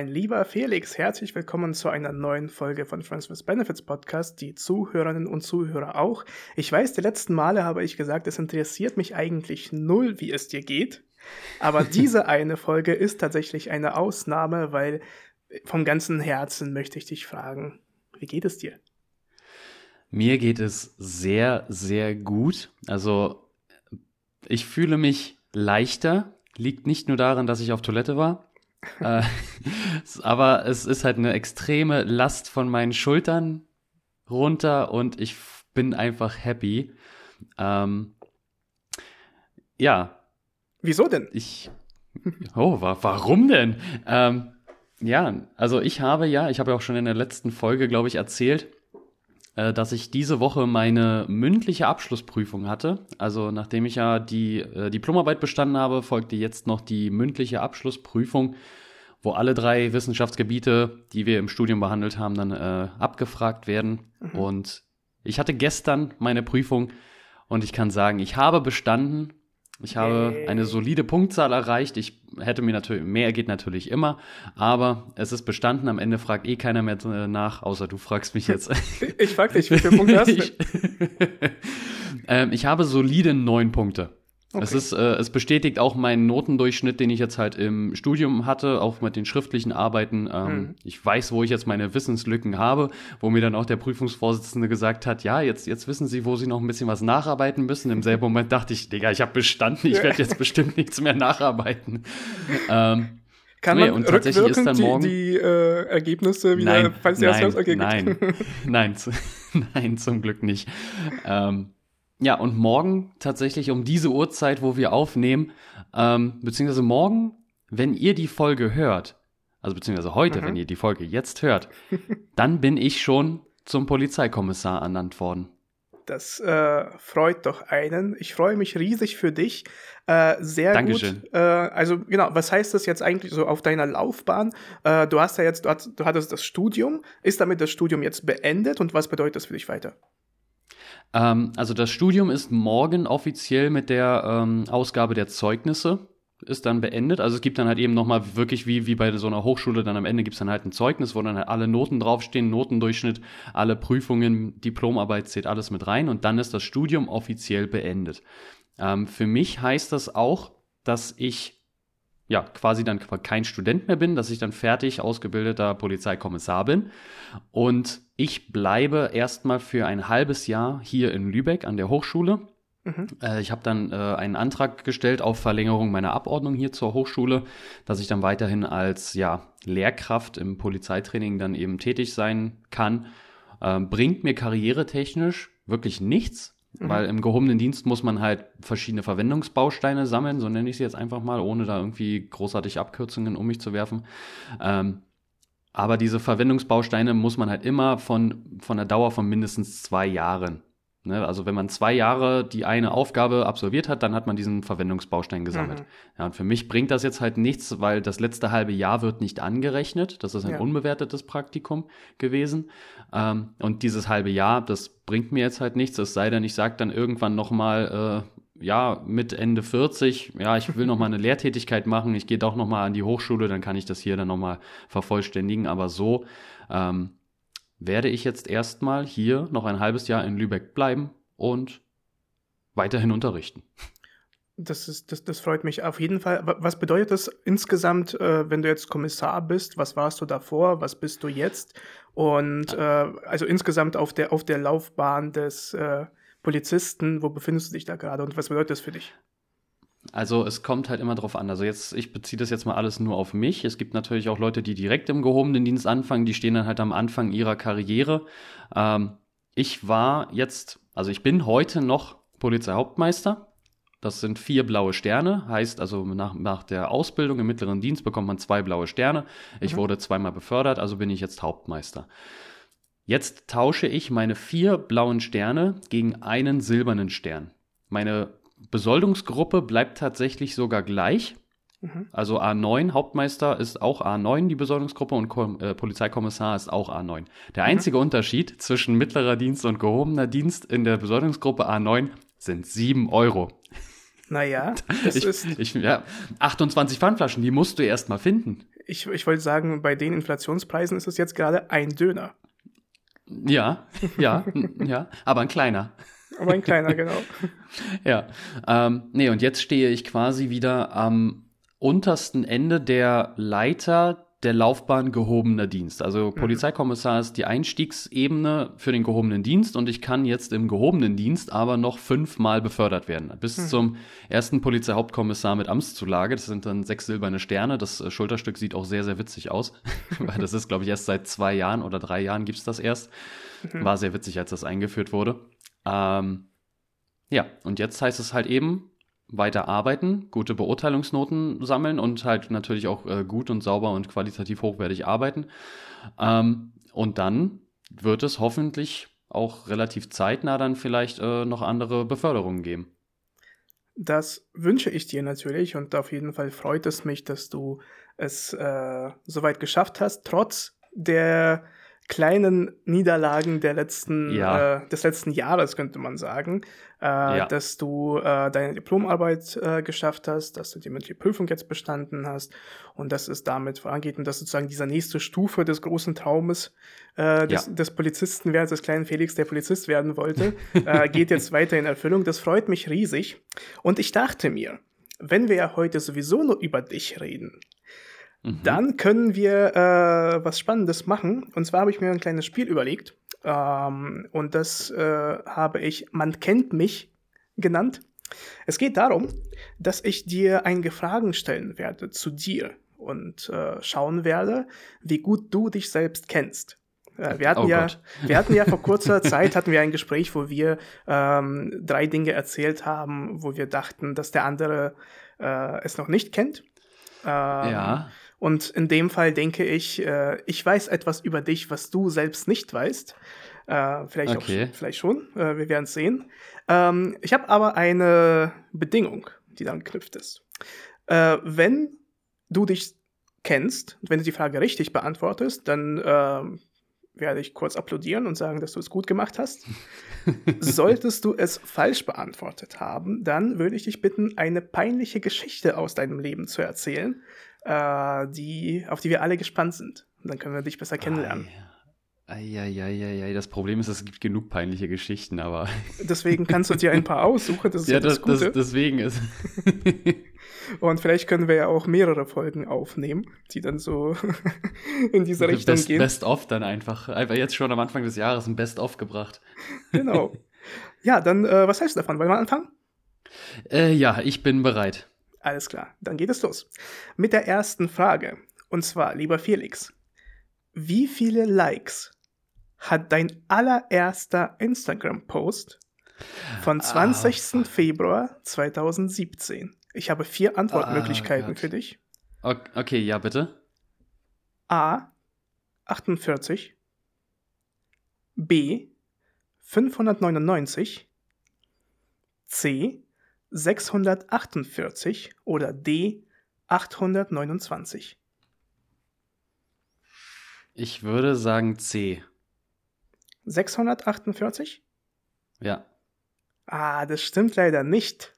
Mein lieber Felix, herzlich willkommen zu einer neuen Folge von Friends with Benefits Podcast, die Zuhörerinnen und Zuhörer auch. Ich weiß, die letzten Male habe ich gesagt, es interessiert mich eigentlich null, wie es dir geht. Aber diese eine Folge ist tatsächlich eine Ausnahme, weil vom ganzen Herzen möchte ich dich fragen, wie geht es dir? Mir geht es sehr, sehr gut. Also ich fühle mich leichter. Liegt nicht nur daran, dass ich auf Toilette war, äh, aber es ist halt eine extreme Last von meinen Schultern runter und ich bin einfach happy. Ähm, ja. Wieso denn? Ich. Oh, wa warum denn? Ähm, ja, also ich habe ja, ich habe ja auch schon in der letzten Folge, glaube ich, erzählt, äh, dass ich diese Woche meine mündliche Abschlussprüfung hatte. Also nachdem ich ja die äh, Diplomarbeit bestanden habe, folgte jetzt noch die mündliche Abschlussprüfung, wo alle drei Wissenschaftsgebiete, die wir im Studium behandelt haben, dann äh, abgefragt werden. Mhm. Und ich hatte gestern meine Prüfung und ich kann sagen, ich habe bestanden ich habe hey. eine solide Punktzahl erreicht. Ich hätte mir natürlich, mehr geht natürlich immer, aber es ist bestanden. Am Ende fragt eh keiner mehr nach, außer du fragst mich jetzt. ich frag dich, wie viele Punkte hast du? ich, ähm, ich habe solide neun Punkte. Okay. Es, ist, äh, es bestätigt auch meinen Notendurchschnitt, den ich jetzt halt im Studium hatte, auch mit den schriftlichen Arbeiten. Ähm, hm. Ich weiß, wo ich jetzt meine Wissenslücken habe, wo mir dann auch der Prüfungsvorsitzende gesagt hat, ja, jetzt, jetzt wissen Sie, wo Sie noch ein bisschen was nacharbeiten müssen. Im selben Moment dachte ich, Digga, ich habe bestanden, ich werde jetzt bestimmt nichts mehr nacharbeiten. Ähm, kann nee, man und tatsächlich ist dann morgen die, die äh, Ergebnisse wieder, nein, falls das Nein, nein, zu, nein, zum Glück nicht. Ähm, ja, und morgen tatsächlich um diese Uhrzeit, wo wir aufnehmen, ähm, beziehungsweise morgen, wenn ihr die Folge hört, also beziehungsweise heute, mhm. wenn ihr die Folge jetzt hört, dann bin ich schon zum Polizeikommissar ernannt worden. Das äh, freut doch einen. Ich freue mich riesig für dich. Äh, sehr Dankeschön. gut. Äh, also genau, was heißt das jetzt eigentlich so auf deiner Laufbahn? Äh, du hast ja jetzt, du, hast, du hattest das Studium. Ist damit das Studium jetzt beendet und was bedeutet das für dich weiter? Ähm, also das Studium ist morgen offiziell mit der ähm, Ausgabe der Zeugnisse ist dann beendet. Also es gibt dann halt eben nochmal wirklich wie, wie bei so einer Hochschule, dann am Ende gibt es dann halt ein Zeugnis, wo dann halt alle Noten draufstehen, Notendurchschnitt, alle Prüfungen, Diplomarbeit zählt alles mit rein und dann ist das Studium offiziell beendet. Ähm, für mich heißt das auch, dass ich ja, quasi dann kein Student mehr bin, dass ich dann fertig ausgebildeter Polizeikommissar bin. Und ich bleibe erstmal für ein halbes Jahr hier in Lübeck an der Hochschule. Mhm. Äh, ich habe dann äh, einen Antrag gestellt auf Verlängerung meiner Abordnung hier zur Hochschule, dass ich dann weiterhin als ja, Lehrkraft im Polizeitraining dann eben tätig sein kann. Äh, bringt mir karrieretechnisch wirklich nichts, Mhm. Weil im gehobenen Dienst muss man halt verschiedene Verwendungsbausteine sammeln, so nenne ich sie jetzt einfach mal, ohne da irgendwie großartig Abkürzungen um mich zu werfen. Ähm, aber diese Verwendungsbausteine muss man halt immer von, von der Dauer von mindestens zwei Jahren Ne, also wenn man zwei Jahre die eine Aufgabe absolviert hat, dann hat man diesen Verwendungsbaustein gesammelt. Mhm. Ja, und für mich bringt das jetzt halt nichts, weil das letzte halbe Jahr wird nicht angerechnet. Das ist ein ja. unbewertetes Praktikum gewesen. Ähm, und dieses halbe Jahr, das bringt mir jetzt halt nichts, es sei denn, ich sage dann irgendwann nochmal, äh, ja, mit Ende 40, ja, ich will nochmal eine Lehrtätigkeit machen, ich gehe doch nochmal an die Hochschule, dann kann ich das hier dann nochmal vervollständigen. Aber so ähm, werde ich jetzt erstmal hier noch ein halbes Jahr in Lübeck bleiben und weiterhin unterrichten. Das, ist, das, das freut mich auf jeden Fall. Was bedeutet das insgesamt, äh, wenn du jetzt Kommissar bist? Was warst du davor? Was bist du jetzt? Und äh, also insgesamt auf der, auf der Laufbahn des äh, Polizisten, wo befindest du dich da gerade und was bedeutet das für dich? Also es kommt halt immer drauf an. Also jetzt, ich beziehe das jetzt mal alles nur auf mich. Es gibt natürlich auch Leute, die direkt im gehobenen Dienst anfangen, die stehen dann halt am Anfang ihrer Karriere. Ähm, ich war jetzt, also ich bin heute noch Polizeihauptmeister. Das sind vier blaue Sterne, heißt also nach, nach der Ausbildung im mittleren Dienst bekommt man zwei blaue Sterne. Ich mhm. wurde zweimal befördert, also bin ich jetzt Hauptmeister. Jetzt tausche ich meine vier blauen Sterne gegen einen silbernen Stern. Meine Besoldungsgruppe bleibt tatsächlich sogar gleich. Mhm. Also A9, Hauptmeister ist auch A9, die Besoldungsgruppe, und Ko äh, Polizeikommissar ist auch A9. Der mhm. einzige Unterschied zwischen mittlerer Dienst und gehobener Dienst in der Besoldungsgruppe A9 sind 7 Euro. Naja, das ich, ist. Ich, ja, 28 Pfandflaschen, die musst du erst mal finden. Ich, ich wollte sagen, bei den Inflationspreisen ist es jetzt gerade ein Döner. Ja, ja, ja, aber ein kleiner. Aber ein kleiner, genau. ja. Ähm, nee, und jetzt stehe ich quasi wieder am untersten Ende der Leiter der Laufbahn gehobener Dienst. Also mhm. Polizeikommissar ist die Einstiegsebene für den gehobenen Dienst und ich kann jetzt im gehobenen Dienst aber noch fünfmal befördert werden. Bis mhm. zum ersten Polizeihauptkommissar mit Amtszulage. Das sind dann sechs silberne Sterne. Das äh, Schulterstück sieht auch sehr, sehr witzig aus. Weil das ist, glaube ich, erst seit zwei Jahren oder drei Jahren gibt's das erst. Mhm. War sehr witzig, als das eingeführt wurde. Ähm, ja, und jetzt heißt es halt eben, weiter arbeiten, gute Beurteilungsnoten sammeln und halt natürlich auch äh, gut und sauber und qualitativ hochwertig arbeiten. Ähm, und dann wird es hoffentlich auch relativ zeitnah dann vielleicht äh, noch andere Beförderungen geben. Das wünsche ich dir natürlich und auf jeden Fall freut es mich, dass du es äh, soweit geschafft hast, trotz der kleinen Niederlagen der letzten, ja. äh, des letzten Jahres, könnte man sagen, äh, ja. dass du äh, deine Diplomarbeit äh, geschafft hast, dass du die mündliche Prüfung jetzt bestanden hast und dass es damit vorangeht und dass sozusagen diese nächste Stufe des großen Traumes äh, des, ja. des Polizisten während des kleinen Felix, der Polizist werden wollte, äh, geht jetzt weiter in Erfüllung. Das freut mich riesig. Und ich dachte mir, wenn wir ja heute sowieso nur über dich reden, Mhm. Dann können wir äh, was Spannendes machen. Und zwar habe ich mir ein kleines Spiel überlegt. Ähm, und das äh, habe ich Man kennt mich genannt. Es geht darum, dass ich dir einige Fragen stellen werde zu dir und äh, schauen werde, wie gut du dich selbst kennst. Äh, wir hatten, oh ja, wir hatten ja vor kurzer Zeit hatten wir ein Gespräch, wo wir ähm, drei Dinge erzählt haben, wo wir dachten, dass der andere äh, es noch nicht kennt. Ähm, ja. Und in dem Fall denke ich, äh, ich weiß etwas über dich, was du selbst nicht weißt. Äh, vielleicht okay. auch vielleicht schon. Äh, wir werden es sehen. Ähm, ich habe aber eine Bedingung, die dann geknüpft ist. Äh, wenn du dich kennst, wenn du die Frage richtig beantwortest, dann ähm, werde ich kurz applaudieren und sagen, dass du es gut gemacht hast. Solltest du es falsch beantwortet haben, dann würde ich dich bitten, eine peinliche Geschichte aus deinem Leben zu erzählen, äh, die, auf die wir alle gespannt sind. Und dann können wir dich besser kennenlernen. Eieieiei, das Problem ist, es gibt genug peinliche Geschichten, aber. Deswegen kannst du dir ein paar aussuchen, das ist ja, ja das, das, das, deswegen ist. Und vielleicht können wir ja auch mehrere Folgen aufnehmen, die dann so in diese Richtung Best, gehen. Best-of dann einfach. Einfach jetzt schon am Anfang des Jahres ein Best-of gebracht. Genau. Ja, dann, äh, was heißt davon? Wollen wir anfangen? Äh, ja, ich bin bereit. Alles klar, dann geht es los. Mit der ersten Frage. Und zwar, lieber Felix, wie viele Likes hat dein allererster Instagram-Post von 20. Ah, Februar 2017? Ich habe vier Antwortmöglichkeiten ah, für dich. Okay, ja, bitte. A. 48. B. 599. C. 648 oder D 829? Ich würde sagen C. 648? Ja. Ah, das stimmt leider nicht.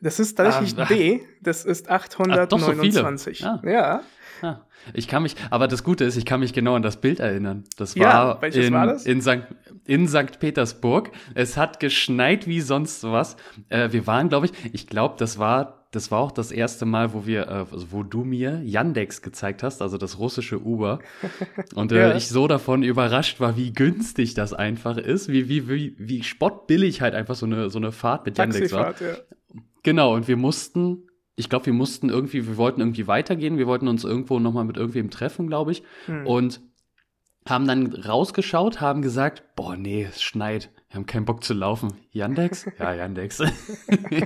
Das ist tatsächlich ah, D, das ist 829. Ach, so. Ah. Ja. Ah, ich kann mich, aber das Gute ist, ich kann mich genau an das Bild erinnern. Das war, ja, in, war das? In, St., in St. Petersburg. Es hat geschneit wie sonst was. Äh, wir waren, glaube ich, ich glaube, das war, das war auch das erste Mal, wo wir, äh, also wo du mir Yandex gezeigt hast, also das russische Uber. Und äh, ja. ich so davon überrascht war, wie günstig das einfach ist, wie, wie, wie, wie spottbillig halt einfach so eine, so eine Fahrt mit Yandex war. Ja. Genau, und wir mussten ich glaube, wir mussten irgendwie, wir wollten irgendwie weitergehen, wir wollten uns irgendwo nochmal mit irgendwem treffen, glaube ich. Hm. Und haben dann rausgeschaut, haben gesagt, boah, nee, es schneit. Wir haben keinen Bock zu laufen. Yandex? Ja, Yandex.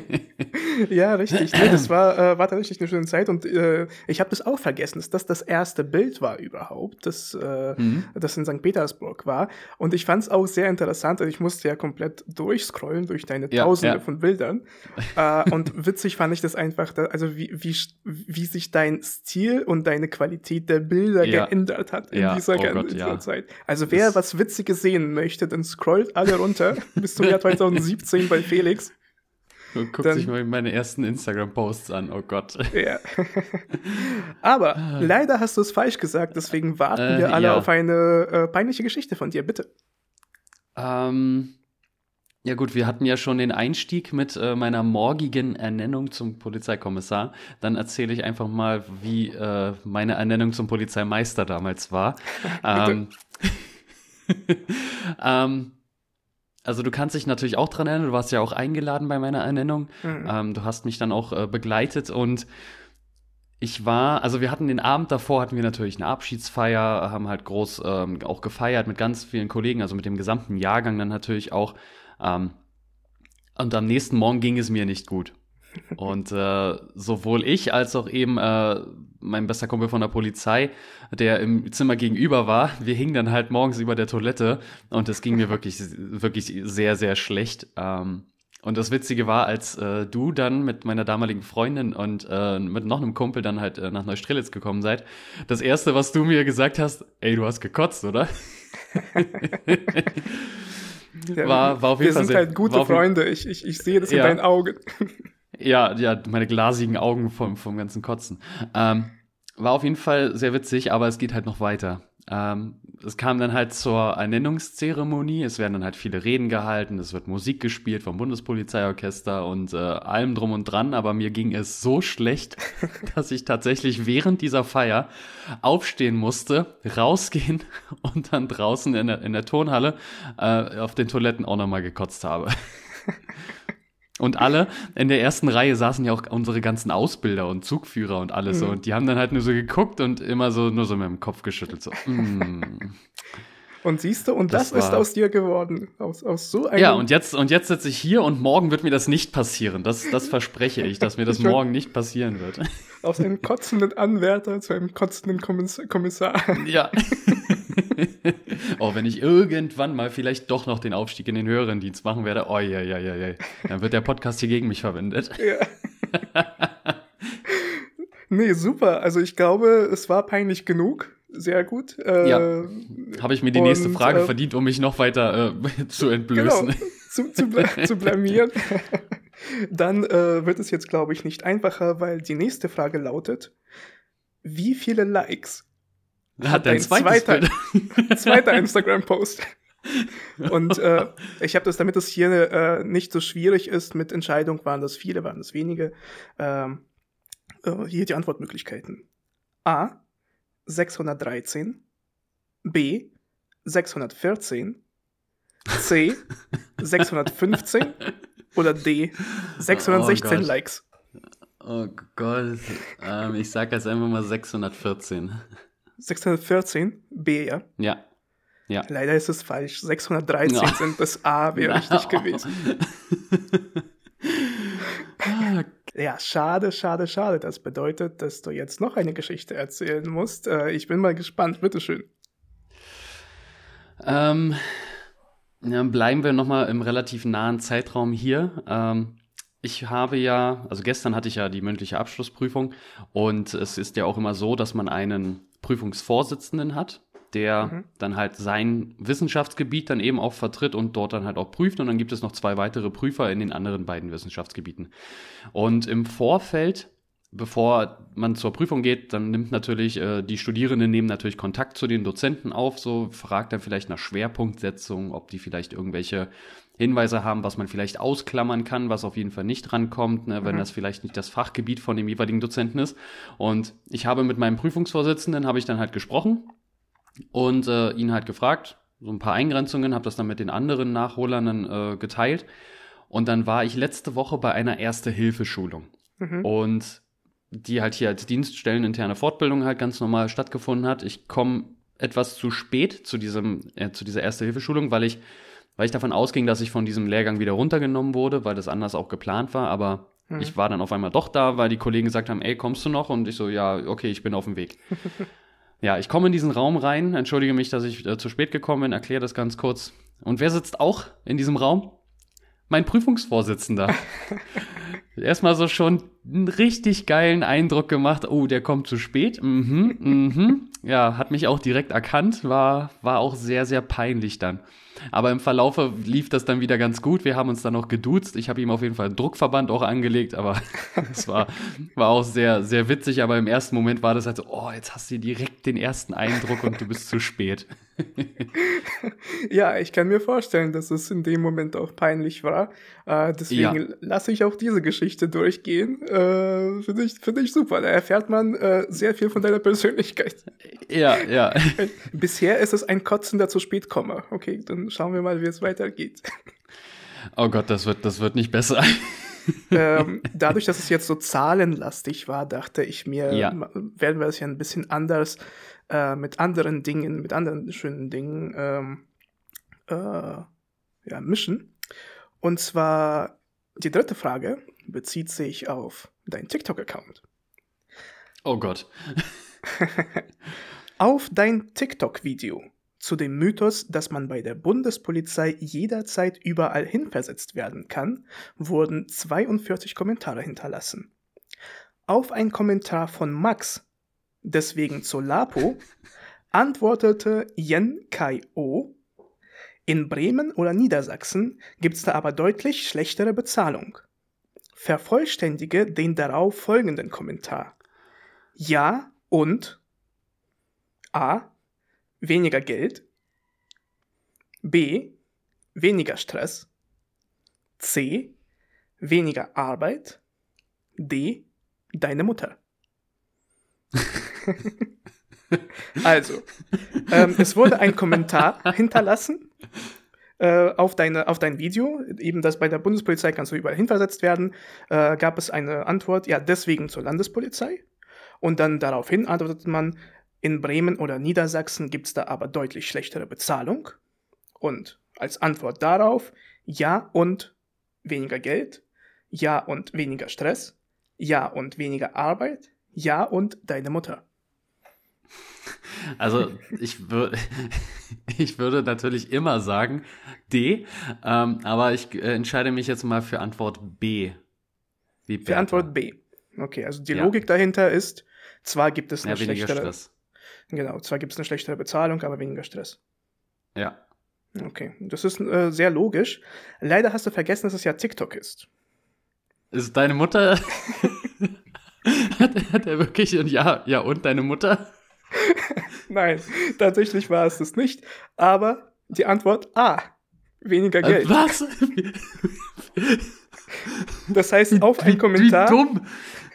ja, richtig. Nee, das war, äh, war tatsächlich eine schöne Zeit und äh, ich habe das auch vergessen, dass das das erste Bild war überhaupt, das, äh, mhm. das in St. Petersburg war. Und ich fand es auch sehr interessant. Also ich musste ja komplett durchscrollen durch deine ja, Tausende ja. von Bildern. äh, und witzig fand ich das einfach, da, also wie, wie, wie sich dein Stil und deine Qualität der Bilder ja. geändert hat in dieser, oh Gott, dieser Zeit. Also wer das was Witziges sehen möchte, dann scrollt alle runter bis zum Jahr 2017 bei Felix. Und guckt sich mal meine ersten Instagram-Posts an, oh Gott. Ja. Aber ah. leider hast du es falsch gesagt, deswegen warten äh, wir alle ja. auf eine äh, peinliche Geschichte von dir, bitte. Ähm, ja gut, wir hatten ja schon den Einstieg mit äh, meiner morgigen Ernennung zum Polizeikommissar. Dann erzähle ich einfach mal, wie äh, meine Ernennung zum Polizeimeister damals war. ähm, ähm, also du kannst dich natürlich auch dran erinnern, du warst ja auch eingeladen bei meiner Ernennung. Mhm. Ähm, du hast mich dann auch äh, begleitet und ich war, also wir hatten den Abend davor, hatten wir natürlich eine Abschiedsfeier, haben halt groß ähm, auch gefeiert mit ganz vielen Kollegen, also mit dem gesamten Jahrgang dann natürlich auch. Ähm, und am nächsten Morgen ging es mir nicht gut. Und äh, sowohl ich als auch eben äh, mein bester Kumpel von der Polizei, der im Zimmer gegenüber war, wir hingen dann halt morgens über der Toilette und es ging mir wirklich, wirklich sehr, sehr schlecht. Ähm, und das Witzige war, als äh, du dann mit meiner damaligen Freundin und äh, mit noch einem Kumpel dann halt äh, nach Neustrelitz gekommen seid, das erste, was du mir gesagt hast, ey, du hast gekotzt, oder? war, war auf jeden wir Fall sind sehr, halt gute Freunde. Ich, ich, ich sehe das ja. in deinen Augen. Ja, ja, meine glasigen Augen vom, vom ganzen Kotzen. Ähm, war auf jeden Fall sehr witzig, aber es geht halt noch weiter. Ähm, es kam dann halt zur Ernennungszeremonie, es werden dann halt viele Reden gehalten, es wird Musik gespielt vom Bundespolizeiorchester und äh, allem drum und dran, aber mir ging es so schlecht, dass ich tatsächlich während dieser Feier aufstehen musste, rausgehen und dann draußen in der, in der Turnhalle äh, auf den Toiletten auch nochmal gekotzt habe. Und alle in der ersten Reihe saßen ja auch unsere ganzen Ausbilder und Zugführer und alles mhm. so. Und die haben dann halt nur so geguckt und immer so nur so mit dem Kopf geschüttelt. So. Mm. Und siehst du, und das, das ist aus dir geworden. Aus, aus so einem. Ja, und jetzt, und jetzt sitze ich hier und morgen wird mir das nicht passieren. Das, das verspreche ich, dass mir das morgen nicht passieren wird. Aus einem kotzenden Anwärter zu einem kotzenden Kommissar. Ja. oh, wenn ich irgendwann mal vielleicht doch noch den Aufstieg in den höheren Dienst machen werde, oh ja, ja, ja, ja, dann wird der Podcast hier gegen mich verwendet. Ja. nee, super. Also ich glaube, es war peinlich genug. Sehr gut. Äh, ja. Habe ich mir die und, nächste Frage äh, verdient, um mich noch weiter äh, zu entblößen. Genau, zu, zu, bla zu blamieren. Dann äh, wird es jetzt, glaube ich, nicht einfacher, weil die nächste Frage lautet, wie viele Likes hat dein zweiter, zweiter Instagram-Post. Und äh, ich habe das, damit es hier äh, nicht so schwierig ist mit Entscheidung, waren das viele, waren das wenige. Ähm, äh, hier die Antwortmöglichkeiten. A. 613. B. 614. C. 615. Oder D. 616 oh Likes. Oh Gott. Ähm, ich sag jetzt einfach mal 614. 614 B, ja? Ja. Leider ist es falsch. 613 no. sind das A, wäre no. richtig gewesen. ja, schade, schade, schade. Das bedeutet, dass du jetzt noch eine Geschichte erzählen musst. Äh, ich bin mal gespannt. Bitteschön. Ähm, ja, bleiben wir nochmal im relativ nahen Zeitraum hier. Ähm, ich habe ja, also gestern hatte ich ja die mündliche Abschlussprüfung und es ist ja auch immer so, dass man einen Prüfungsvorsitzenden hat, der mhm. dann halt sein Wissenschaftsgebiet dann eben auch vertritt und dort dann halt auch prüft. Und dann gibt es noch zwei weitere Prüfer in den anderen beiden Wissenschaftsgebieten. Und im Vorfeld, bevor man zur Prüfung geht, dann nimmt natürlich, äh, die Studierenden nehmen natürlich Kontakt zu den Dozenten auf, so fragt dann vielleicht nach Schwerpunktsetzung, ob die vielleicht irgendwelche Hinweise haben, was man vielleicht ausklammern kann, was auf jeden Fall nicht rankommt, ne, wenn mhm. das vielleicht nicht das Fachgebiet von dem jeweiligen Dozenten ist. Und ich habe mit meinem Prüfungsvorsitzenden, habe ich dann halt gesprochen und äh, ihn halt gefragt, so ein paar Eingrenzungen, habe das dann mit den anderen Nachholern äh, geteilt. Und dann war ich letzte Woche bei einer Erste-Hilfe-Schulung. Mhm. Und die halt hier als dienststelleninterne Fortbildung halt ganz normal stattgefunden hat. Ich komme etwas zu spät zu diesem, äh, zu dieser Erste-Hilfe-Schulung, weil ich weil ich davon ausging, dass ich von diesem Lehrgang wieder runtergenommen wurde, weil das anders auch geplant war, aber hm. ich war dann auf einmal doch da, weil die Kollegen gesagt haben, ey, kommst du noch? Und ich so, ja, okay, ich bin auf dem Weg. ja, ich komme in diesen Raum rein, entschuldige mich, dass ich äh, zu spät gekommen bin, erkläre das ganz kurz. Und wer sitzt auch in diesem Raum? Mein Prüfungsvorsitzender. Erstmal so schon einen richtig geilen Eindruck gemacht. Oh, der kommt zu spät. Mhm, mhm. Ja, hat mich auch direkt erkannt, war, war auch sehr, sehr peinlich dann. Aber im Verlaufe lief das dann wieder ganz gut. Wir haben uns dann noch geduzt. Ich habe ihm auf jeden Fall einen Druckverband auch angelegt, aber es war, war auch sehr, sehr witzig. Aber im ersten Moment war das halt so, oh, jetzt hast du direkt den ersten Eindruck und du bist zu spät. ja, ich kann mir vorstellen, dass es in dem Moment auch peinlich war. Äh, deswegen ja. lasse ich auch diese Geschichte durchgehen. Äh, Finde ich, find ich super. Da erfährt man äh, sehr viel von deiner Persönlichkeit. Ja, ja. Bisher ist es ein kotzender zu spät komme. Okay, dann schauen wir mal, wie es weitergeht. Oh Gott, das wird, das wird nicht besser. ähm, dadurch, dass es jetzt so zahlenlastig war, dachte ich mir, ja. werden wir es ja ein bisschen anders äh, mit anderen Dingen, mit anderen schönen Dingen ähm, äh, ja, mischen. Und zwar die dritte Frage bezieht sich auf deinen TikTok-Account. Oh Gott. auf dein TikTok-Video zu dem Mythos, dass man bei der Bundespolizei jederzeit überall hinversetzt werden kann, wurden 42 Kommentare hinterlassen. Auf ein Kommentar von Max, deswegen Lapo, antwortete Yen Kai O, in Bremen oder Niedersachsen gibt's da aber deutlich schlechtere Bezahlung. Vervollständige den darauf folgenden Kommentar. Ja und? A. Weniger Geld, B, weniger Stress, C, weniger Arbeit, D, deine Mutter. also, ähm, es wurde ein Kommentar hinterlassen äh, auf, deine, auf dein Video, eben das bei der Bundespolizei kannst du überall hinversetzt werden, äh, gab es eine Antwort, ja, deswegen zur Landespolizei. Und dann daraufhin antwortet man, in Bremen oder Niedersachsen gibt es da aber deutlich schlechtere Bezahlung. Und als Antwort darauf, ja und weniger Geld, ja und weniger Stress, ja und weniger Arbeit, ja und deine Mutter. Also ich, würde ich würde natürlich immer sagen D, ähm, aber ich äh, entscheide mich jetzt mal für Antwort B. für Antwort B. Okay, also die ja. Logik dahinter ist, zwar gibt es eine ja, schlechtere, Stress. Genau, zwar gibt es eine schlechtere Bezahlung, aber weniger Stress. Ja. Okay, das ist äh, sehr logisch. Leider hast du vergessen, dass es ja TikTok ist. Ist deine Mutter. hat, hat er wirklich und ja, ja und deine Mutter? Nein, tatsächlich war es das nicht. Aber die Antwort A. Weniger äh, Geld. Was? Das heißt, auf ein Kommentar. Wie dumm.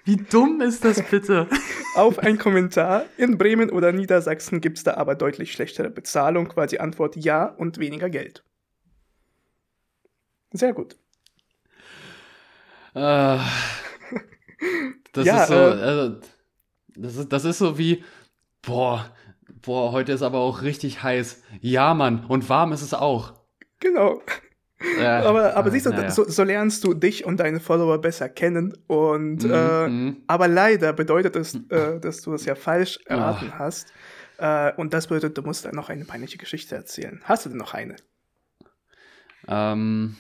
Wie dumm ist das bitte? Auf ein Kommentar. In Bremen oder Niedersachsen gibt es da aber deutlich schlechtere Bezahlung, weil die Antwort ja und weniger Geld. Sehr gut. Äh, das ja, ist so, äh, also, das ist, das ist so wie, boah, boah, heute ist aber auch richtig heiß. Ja, Mann, und warm ist es auch. Genau. Äh, aber aber äh, siehst du, ja. so, so, lernst du dich und deine Follower besser kennen. Und mhm, äh, mhm. aber leider bedeutet es, äh, dass du es ja falsch erraten oh. hast. Äh, und das bedeutet, du musst dann noch eine peinliche Geschichte erzählen. Hast du denn noch eine? Ähm,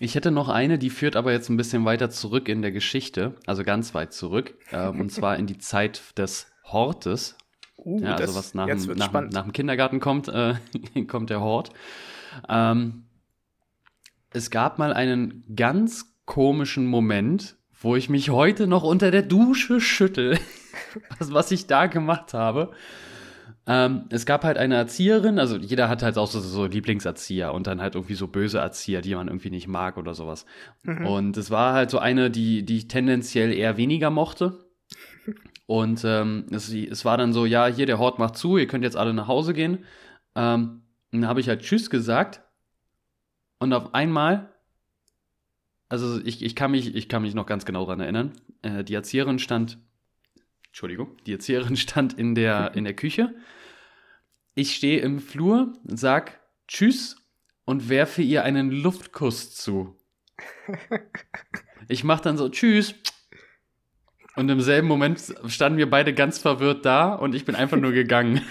ich hätte noch eine, die führt aber jetzt ein bisschen weiter zurück in der Geschichte, also ganz weit zurück, ähm, und zwar in die Zeit des Hortes. Uh, ja, also was nach, dem, nach, nach, dem Kindergarten kommt, äh, kommt der Hort. Ähm, es gab mal einen ganz komischen Moment, wo ich mich heute noch unter der Dusche schüttel, was, was ich da gemacht habe. Ähm, es gab halt eine Erzieherin, also jeder hat halt auch so, so, Lieblingserzieher und dann halt irgendwie so böse Erzieher, die man irgendwie nicht mag oder sowas. Mhm. Und es war halt so eine, die, die ich tendenziell eher weniger mochte. Und ähm, es, es war dann so, ja, hier der Hort macht zu, ihr könnt jetzt alle nach Hause gehen. Ähm, dann habe ich halt Tschüss gesagt und auf einmal, also ich, ich, kann, mich, ich kann mich noch ganz genau daran erinnern, äh, die Erzieherin stand, Entschuldigung, die Erzieherin stand in der, in der Küche. Ich stehe im Flur, sag Tschüss und werfe ihr einen Luftkuss zu. Ich mach dann so Tschüss. Und im selben Moment standen wir beide ganz verwirrt da und ich bin einfach nur gegangen.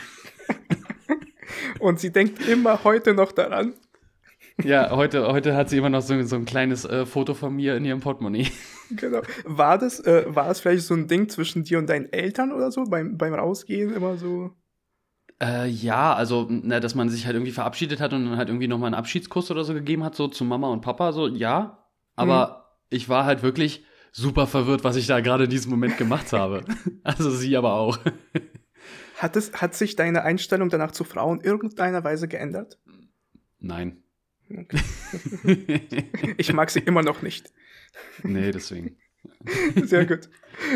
Und sie denkt immer heute noch daran. Ja, heute, heute hat sie immer noch so, so ein kleines äh, Foto von mir in ihrem Portemonnaie. Genau. War das, äh, war es vielleicht so ein Ding zwischen dir und deinen Eltern oder so beim, beim Rausgehen immer so? Äh, ja, also, na, dass man sich halt irgendwie verabschiedet hat und dann halt irgendwie nochmal einen Abschiedskuss oder so gegeben hat, so zu Mama und Papa, so, ja. Aber hm. ich war halt wirklich super verwirrt, was ich da gerade in diesem Moment gemacht habe. also sie aber auch. Hat, es, hat sich deine Einstellung danach zu Frauen irgendeiner Weise geändert? Nein. Okay. ich mag sie immer noch nicht. Nee, deswegen. Sehr gut.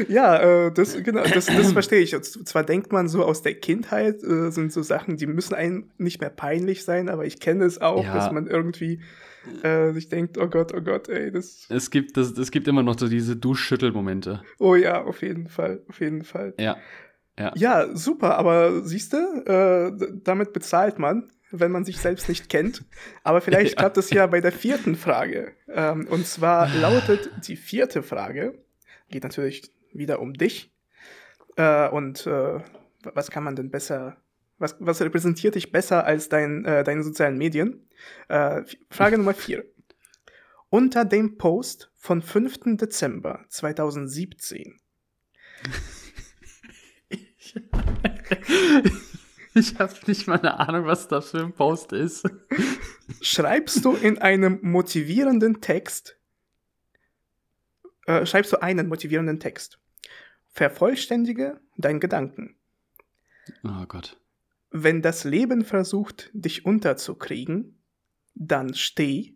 Ja, äh, das, genau, das, das verstehe ich. Und zwar denkt man so aus der Kindheit, äh, sind so Sachen, die müssen einem nicht mehr peinlich sein, aber ich kenne es auch, ja. dass man irgendwie äh, sich denkt, oh Gott, oh Gott, ey, das. Es gibt, das, es gibt immer noch so diese Duschschüttelmomente. Oh ja, auf jeden Fall, auf jeden Fall. Ja. Ja, ja super, aber siehst du, äh, damit bezahlt man wenn man sich selbst nicht kennt. Aber vielleicht klappt es ja bei der vierten Frage. Ähm, und zwar lautet die vierte Frage, geht natürlich wieder um dich. Äh, und äh, was kann man denn besser, was, was repräsentiert dich besser als dein, äh, deine sozialen Medien? Äh, Frage Nummer vier. Unter dem Post von 5. Dezember 2017 Ich habe nicht mal eine Ahnung, was das für ein Post ist. Schreibst du in einem motivierenden Text, äh, schreibst du einen motivierenden Text. Vervollständige deinen Gedanken. Oh Gott. Wenn das Leben versucht, dich unterzukriegen, dann steh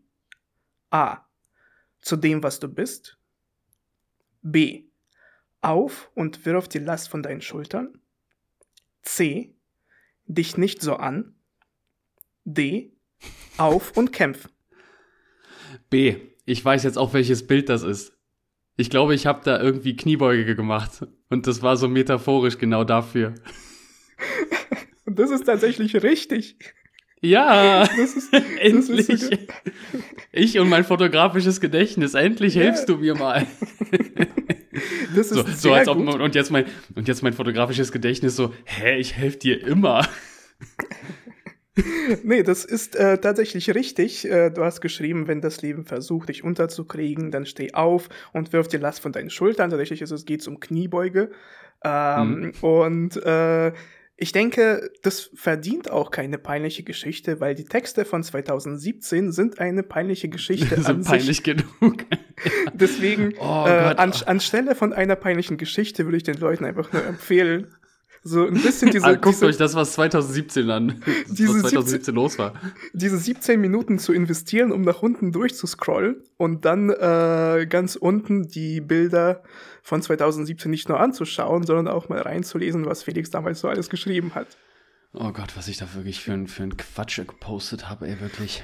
A. Zu dem, was du bist. B. Auf und wirf die Last von deinen Schultern. C dich nicht so an. D. Auf und kämpf. B. Ich weiß jetzt auch, welches Bild das ist. Ich glaube, ich habe da irgendwie Kniebeuge gemacht. Und das war so metaphorisch genau dafür. Und das ist tatsächlich richtig. Ja, das ist, endlich. Das ist ich und mein fotografisches Gedächtnis. Endlich ja. hilfst du mir mal. Das ist so, so als ob man, und jetzt mein und jetzt mein fotografisches Gedächtnis so, hä, ich helfe dir immer. nee, das ist äh, tatsächlich richtig. Äh, du hast geschrieben, wenn das Leben versucht, dich unterzukriegen, dann steh auf und wirf die Last von deinen Schultern. Tatsächlich ist es geht um Kniebeuge. Ähm, mhm. Und äh, ich denke, das verdient auch keine peinliche Geschichte, weil die Texte von 2017 sind eine peinliche Geschichte. sind an peinlich sich. genug. Deswegen, oh äh, an, anstelle von einer peinlichen Geschichte würde ich den Leuten einfach nur empfehlen, so ein bisschen diese. Ah, guckt diese, euch das, was 2017 an, diese was 2017 17, los war. Diese 17 Minuten zu investieren, um nach unten durchzuscrollen und dann äh, ganz unten die Bilder von 2017 nicht nur anzuschauen, sondern auch mal reinzulesen, was Felix damals so alles geschrieben hat. Oh Gott, was ich da wirklich für, für einen Quatsch gepostet habe, ey, wirklich.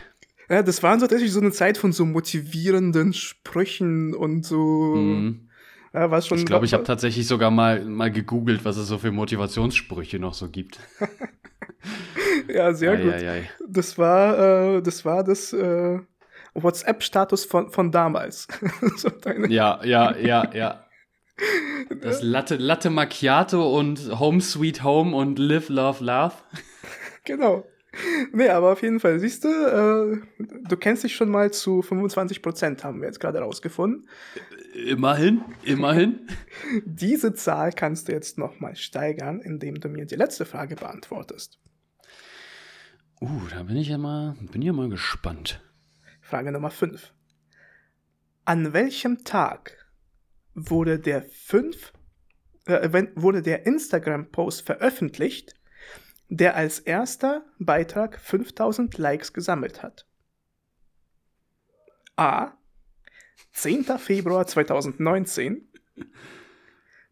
Ja, das waren so tatsächlich so eine Zeit von so motivierenden Sprüchen und so. Mhm. Ja, was schon ich glaube, ich habe tatsächlich sogar mal, mal gegoogelt, was es so für Motivationssprüche noch so gibt. ja, sehr ei, gut. Ei, ei. Das war, äh, das war das äh, WhatsApp-Status von, von damals. so ja, ja, ja, ja. Das Latte, Latte Macchiato und Home Sweet Home und Live, Love, Laugh. Genau. Nee, aber auf jeden Fall, siehst du, äh, du kennst dich schon mal zu 25 Prozent, haben wir jetzt gerade rausgefunden. Immerhin, immerhin. Diese Zahl kannst du jetzt nochmal steigern, indem du mir die letzte Frage beantwortest. Uh, da bin ich ja mal, bin ja mal gespannt. Frage Nummer 5. An welchem Tag wurde der 5 äh, wurde der Instagram-Post veröffentlicht, der als erster Beitrag 5000 Likes gesammelt hat? A. 10. Februar 2019.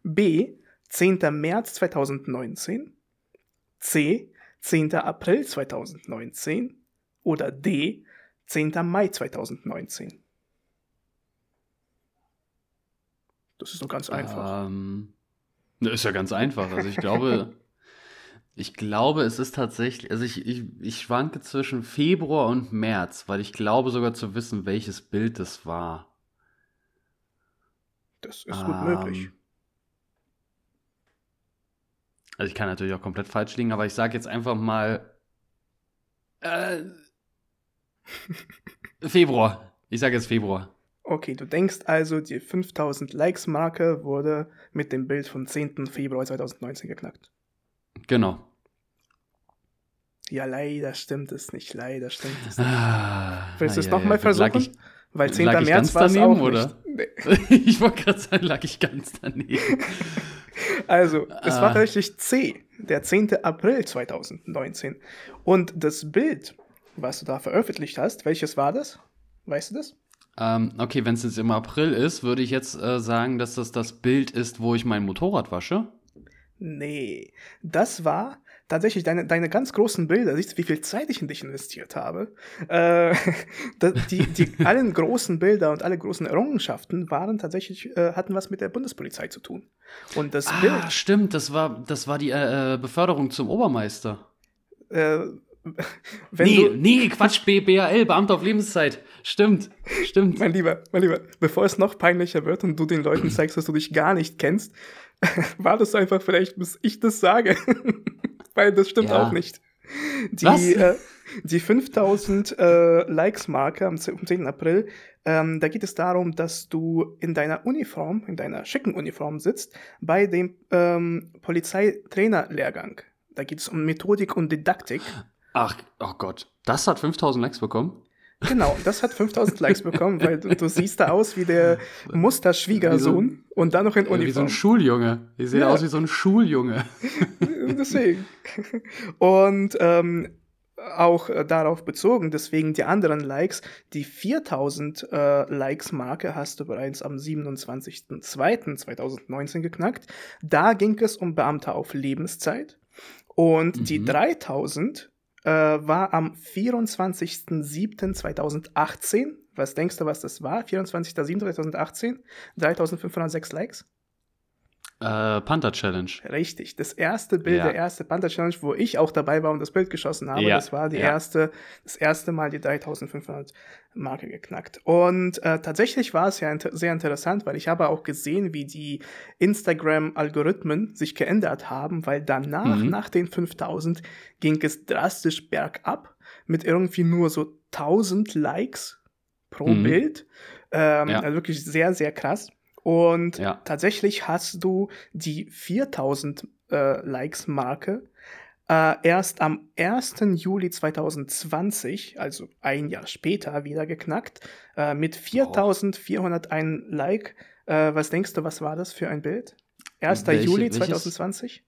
B. 10. März 2019. C. 10. April 2019. Oder D. 10. Mai 2019. Das ist doch ganz einfach. Ähm, ist ja ganz einfach. Also ich glaube, ich glaube, es ist tatsächlich, also ich, ich, ich schwanke zwischen Februar und März, weil ich glaube sogar zu wissen, welches Bild das war. Das ist gut ähm, möglich. Also ich kann natürlich auch komplett falsch liegen, aber ich sage jetzt einfach mal äh, Februar. Ich sage jetzt Februar. Okay, du denkst also, die 5000 Likes-Marke wurde mit dem Bild vom 10. Februar 2019 geknackt. Genau. Ja, leider stimmt es nicht. Leider stimmt es nicht. Ah, Willst du es ja, nochmal ja. versuchen? Ich, Weil 10. lag ich März war es auch oder? nicht. Nee. ich wollte gerade sagen, lag ich ganz daneben. Also, es war Ah. tatsächlich C, der 10. April 2019. Und das Bild, was du da veröffentlicht hast, welches war das? Weißt du das? Ähm, okay, wenn es jetzt im April ist, würde ich jetzt äh, sagen, dass das das Bild ist, wo ich mein Motorrad wasche. Nee, das war tatsächlich deine, deine ganz großen Bilder. Siehst du, wie viel Zeit ich in dich investiert habe? Äh, die, die allen großen Bilder und alle großen Errungenschaften waren tatsächlich, äh, hatten was mit der Bundespolizei zu tun. Und das Ah, Bild, stimmt, das war, das war die äh, äh, Beförderung zum Obermeister. Wenn nee, du, nee, Quatsch, BBAL, Beamter auf Lebenszeit. Stimmt, stimmt. Mein Lieber, mein Lieber, bevor es noch peinlicher wird und du den Leuten zeigst, dass du dich gar nicht kennst, wartest du einfach vielleicht, bis ich das sage. Weil das stimmt Ja. auch nicht. Die, Was? äh, die 5000 äh, Likes-Marke am 10. am 10. April, ähm, da geht es darum, dass du in deiner Uniform, in deiner schicken Uniform sitzt, bei dem ähm, Polizeitrainerlehrgang. Da geht es um Methodik und Didaktik. Ach, oh Gott, das hat 5000 Likes bekommen? Genau, das hat 5000 Likes bekommen, weil du, du siehst da aus wie der Musterschwiegersohn und dann noch in Äh, Wie so Uniform. ein Schuljunge. Ich sehe Ja. aus wie so ein Schuljunge. deswegen. Und ähm, auch äh, darauf bezogen, deswegen die anderen Likes, die 4000 äh, Likes-Marke hast du bereits am 27.02.2019 geknackt. Da ging es um Beamte auf Lebenszeit. Und die Mhm. 3000 äh, war am 24.07.2018. Was denkst du, was das war? 24.07.2018? 3506 Likes? Äh, Panther Challenge. Richtig, das erste Bild, Ja. der erste Panther Challenge, wo ich auch dabei war und das Bild geschossen habe, Ja, das war die ja. erste, das erste Mal die 3500 Marke geknackt. Und äh, tatsächlich war es ja inter sehr interessant, weil ich habe auch gesehen, wie die Instagram-Algorithmen sich geändert haben, weil danach, Mhm. nach den 5000, ging es drastisch bergab mit irgendwie nur so 1000 Likes pro Mhm. Bild. Ähm. Also wirklich sehr, sehr krass. Und Ja. tatsächlich hast du die 4000 äh, Likes-Marke äh, erst am 1. Juli 2020, also ein Jahr später, wieder geknackt, äh, mit 4401 Like. Äh, was denkst du, was war das für ein Bild? 1. Welche- Juli welches? 2020?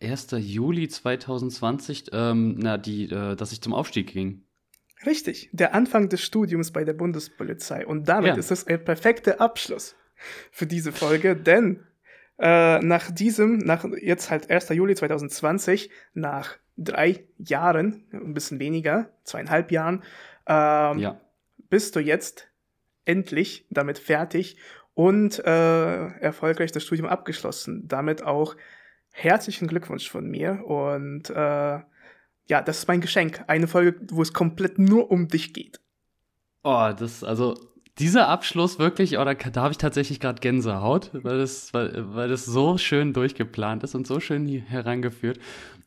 1. Juli 2020, ähm, na, die, äh, dass ich zum Aufstieg ging. Richtig, der Anfang des Studiums bei der Bundespolizei. Und damit Ja. ist es ein perfekter Abschluss für diese Folge, denn äh, nach diesem, nach jetzt halt 1. Juli 2020, nach drei Jahren, ein bisschen weniger, zweieinhalb Jahren, ähm, Ja. bist du jetzt endlich damit fertig und äh, erfolgreich das Studium abgeschlossen. Damit auch herzlichen Glückwunsch von mir und äh, ja, das ist mein Geschenk. Eine Folge, wo es komplett nur um dich geht. Oh, das, also, dieser Abschluss wirklich, oh, da, da habe ich tatsächlich gerade Gänsehaut, weil das, weil, weil das so schön durchgeplant ist und so schön hier herangeführt.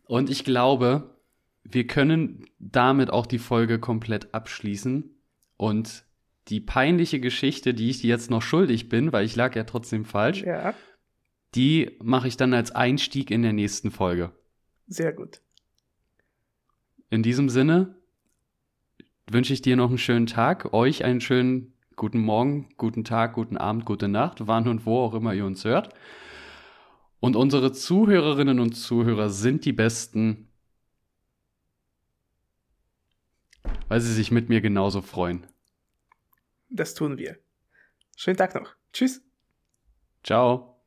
Und ich glaube, wir können damit auch die Folge komplett abschließen und die peinliche Geschichte, die ich dir jetzt noch schuldig bin, weil ich lag ja trotzdem falsch, Ja, die mache ich dann als Einstieg in der nächsten Folge. sehr gut. In diesem Sinne wünsche ich dir noch einen schönen Tag, euch einen schönen guten Morgen, guten Tag, guten Abend, gute Nacht, wann und wo auch immer ihr uns hört. Und unsere Zuhörerinnen und Zuhörer sind die Besten, weil sie sich mit mir genauso freuen. Das tun wir. Schönen Tag noch. Tschüss. Ciao.